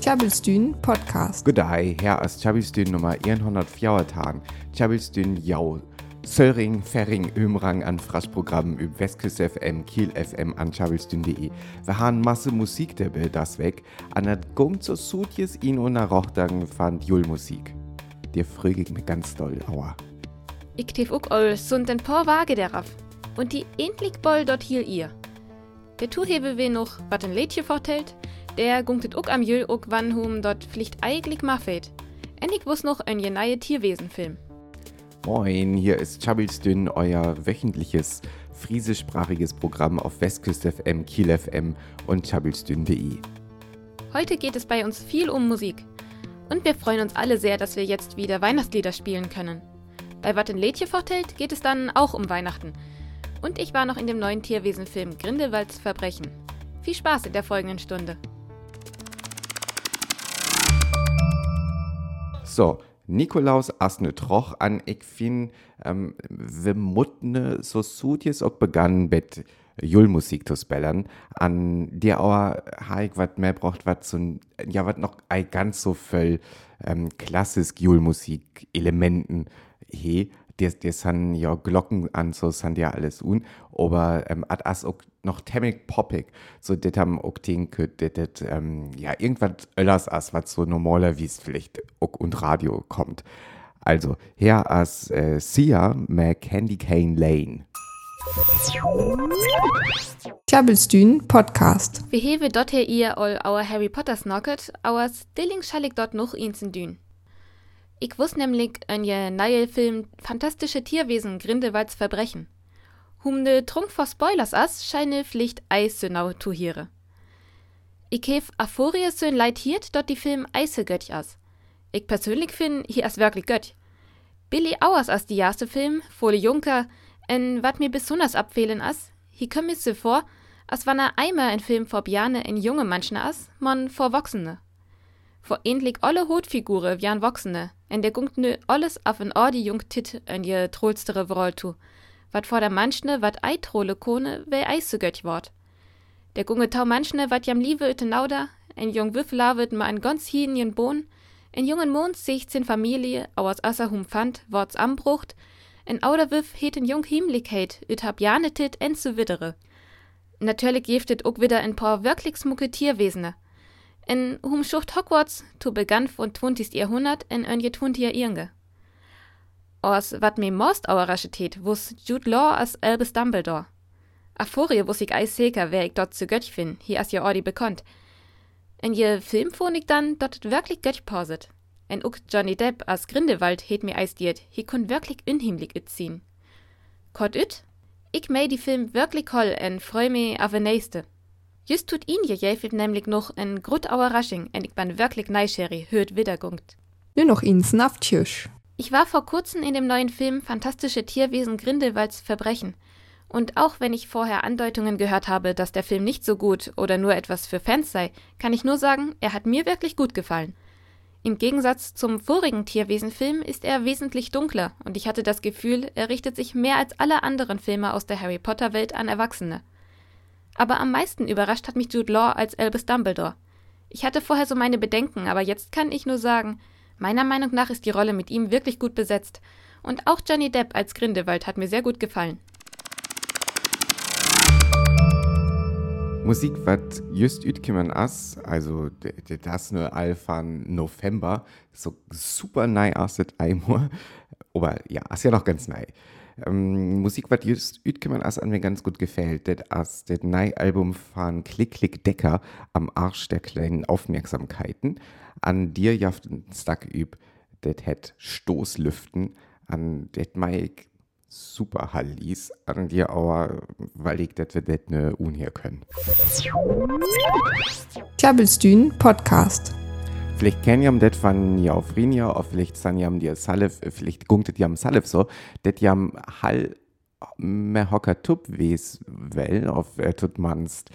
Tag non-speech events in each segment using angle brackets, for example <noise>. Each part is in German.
Tjabelstyn Podcast. Goddag, her er Tjabelstyn nummer 114. Tjabelstyn jau. Söring, Ferring, Ömrang an Fraschprogrammen über Westküste FM, Kiel FM an tjabelstyn.de. Wir haben Masse Musik der Bild das weg. An der Gung zu Sutjes in und nach Rochtagen fand Julmusik. Dir fröge ich mir ganz doll, aua. Ich tief ook all sunt ein paar Waage darauf. Und die endlich boll dort hier ihr. Der Tuhebe will noch, wat ein Lädchen vortellt, der gungtet ook am Jöl ook wann hum dort pflicht eigentlich mafet. Und ich wuss noch ein neue Tierwesenfilm. Moin, hier ist Chabbilstün, euer wöchentliches friesischsprachiges Programm auf Westküste FM, Kiel FM und chabbilstün.de. Heute geht es bei uns viel um Musik. Und wir freuen uns alle sehr, dass wir jetzt wieder Weihnachtslieder spielen können. Bei Wat in Lädje geht es dann auch um Weihnachten. Und ich war noch in dem neuen Tierwesenfilm Grindelwalds Verbrechen. Viel Spaß in der folgenden Stunde. So, Nikolaus as ne troch an ich fin, ähm, wir mutne so sutjes auch begann mit Julmusik zu spellern, an der aber haig wat mehr braucht, wat so, ja, wat noch ei ganz so voll ähm, klassisch Julmusik Elementen he, des, des han ja Glocken an, so san ja alles un, aber ähm, at as auch noch temmig poppig, so det am auch denke, det, det, ähm, ja, irgendwas öllers as, was so normaler wie es vielleicht auch und Radio kommt. Also, her as äh, Sia mit Candy Cane Lane. Tjabelstyn Podcast. Wir hewe dort her ihr all our Harry Potter snocket, our Stilling schallig dort noch ins in dün. Ich wuss nämlich ein je neue Film Fantastische Tierwesen Grindelwalds Verbrechen. Hum de Trunk vor Spoilers as, scheine Pflicht Eis genau tu hiere. Ich hef Aphorie so leid hiert dort die Film Eise göttch as. Ich persönlich find hier as wirklich göttch. Billy Auers as die erste Film, Folie Junker, en wat mir besonders abfehlen as, hier komm mir so vor, as wann er einmal ein Film vor Bjane en junge Menschen as, man vor Wachsene. Vor endlich alle Hotfigure wie an Wachsene, en der gungt nö alles auf en Ordi jung tit en je trollstere Wrolltu, wat vor der Manschne wat ei trolle kone, wei eise göttch wort. Der gunge tau Manschne wat jam liebe üte nauda, en jung Würfela wird ma ein ganz hinien Bohn, en jungen Mond sich zin Familie, auers asser hum fand, worts ambrucht, en Auderwiff het en jung Hiemlichkeit, üt hab janetit en zu widdere. Natürlich giftet ook wieder ein paar wirklich smucke Tierwesene. En hum Schucht Hogwarts, tu begann von 20. Jahrhundert en en je 20. Irnge. Aus wat mir most auerasche tät, wuss Jude Law as Albus Dumbledore. Aphorie wuss ich eis sicher, wer ich dort zu Göttch fin, hier as ja ordi bekannt. En je Film ich dann, dort wirklich Göttch pauset. En uck Johnny Depp as Grindelwald het mir eis diet, hi kun wirklich unheimlich üt ziehen. Kort üt? Ich mei die Film wirklich holl en freu me auf nächste. Just tut ihn je jäfelt nämlich noch en grut Auerrasching en ich bin wirklich neischerry, hört wiedergungt. Nur noch ins Naftjösch. Ich war vor kurzem in dem neuen Film Fantastische Tierwesen Grindelwalds Verbrechen. Und auch wenn ich vorher Andeutungen gehört habe, dass der Film nicht so gut oder nur etwas für Fans sei, kann ich nur sagen, er hat mir wirklich gut gefallen. Im Gegensatz zum vorigen Tierwesenfilm ist er wesentlich dunkler und ich hatte das Gefühl, er richtet sich mehr als alle anderen Filme aus der Harry Potter Welt an Erwachsene. Aber am meisten überrascht hat mich Jude Law als Albus Dumbledore. Ich hatte vorher so meine Bedenken, aber jetzt kann ich nur sagen, Meiner Meinung nach ist die Rolle mit ihm wirklich gut besetzt. Und auch Johnny Depp als Grindelwald hat mir sehr gut gefallen. Musik wat just ütkimmen ass, also das nur Alphan November, so super nei asset Eimur, aber ja, ist ja noch ganz nei. Ähm, Musik wat just ütkimmen ass an mir ganz gut gefällt, det as det nei Album von Klick Klick Decker am Arsch der kleinen Aufmerksamkeiten an dir jaften Stack üb, det het Stoßlüften, an det Mike super Hallis, an dir aber, weil ich det wir det ne un hier können. Tjabelstyn Podcast. Vielleicht kennen jam det van ja auf oder vielleicht san jam dir Salif, vielleicht gungtet jam Salif so, det jam Hall mehr hocker tup wes well, auf er tut manst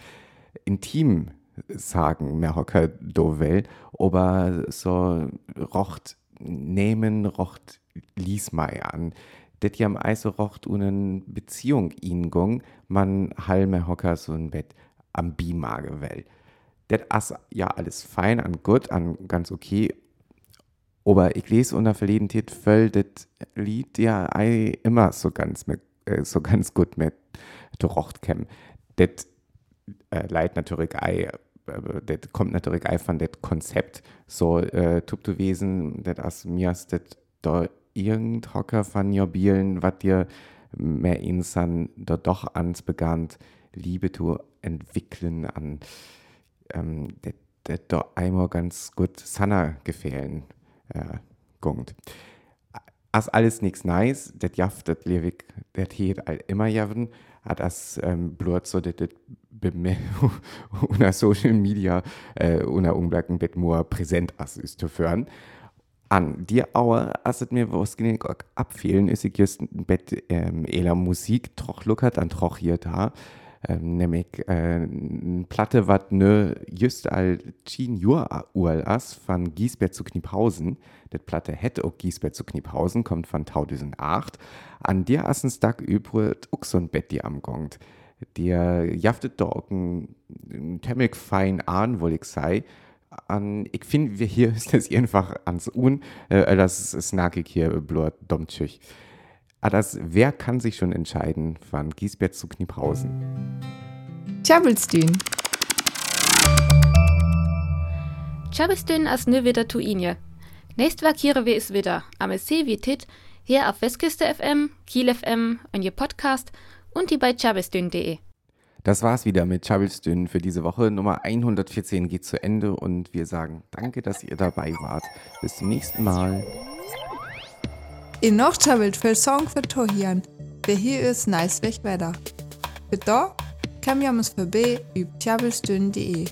intim sagen Merocker dovel, aber so rocht nehmen, rocht lies mei an. Det jam also rocht unen Beziehung ingung, man halme hocker so ein Bett am Bimage well. Das ist ja alles fein und gut und ganz okay. Aber ich lese unter verleden Tit voll das Lied ja ei immer so ganz mit, äh, so ganz gut mit Rocht kämen. Das äh, leid natürlich ei äh, das kommt natürlich einfach von das Konzept so äh, tut du wesen das as mir ist das da irgend Hocker von Bielen was dir mehr insan da doch ans begann Liebe zu entwickeln an ähm, das das da einmal ganz gut Sanna gefehlen äh, gungt. As alles nix nice, das jaft das Lewig, das hielt all immer javen, hat das ähm, blut so das <laughs> unter Social Media äh, unter Unblacken bet nur präsent as ist zu führen. An dir aber, as mir was genug abfehlen, ist ich just bet ähm, eler Musik troch luckert an troch hier da. Ähm, nämlich äh, Platte, was ne just 10 Jahre alt as von Giesbert zu Kniphausen. Das Platte hätte auch Giesbert zu Kniphausen, kommt von 2008. An der assen Tag übrig auch so ein Bett, die am Gongt. Der jaftet da auch ein, temmig fein an, wohl ich sei. An, ich finde, wir hier <laughs> ist das einfach ans Un, äh, das ist nackig hier, blöd, dummtschig. Aber das, wer kann sich schon entscheiden von Giesbert zu Kniphausen? Tjabelstün. Tjabelstün as nö wieder tu inje. Nächst vakiere wir es wieder. Am See wie Tit, hier auf Westküste FM, Kiel FM, und ihr Podcast und die bei tjabelstün.de. Das war's wieder mit Chabelstün für diese Woche. Nummer 114 geht zu Ende und wir sagen danke, dass ihr dabei wart. Bis zum nächsten Mal. In noch tjabelt für Song für Tohian. Wer hier ist, nice weg weiter. Für da kann wir uns vorbei über tjabelstün.de.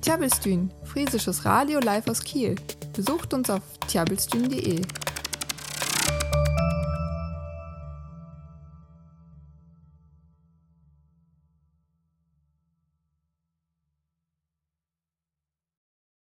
Tjabelstün, friesisches Radio live aus Kiel. Besucht uns auf tjabelstün.de.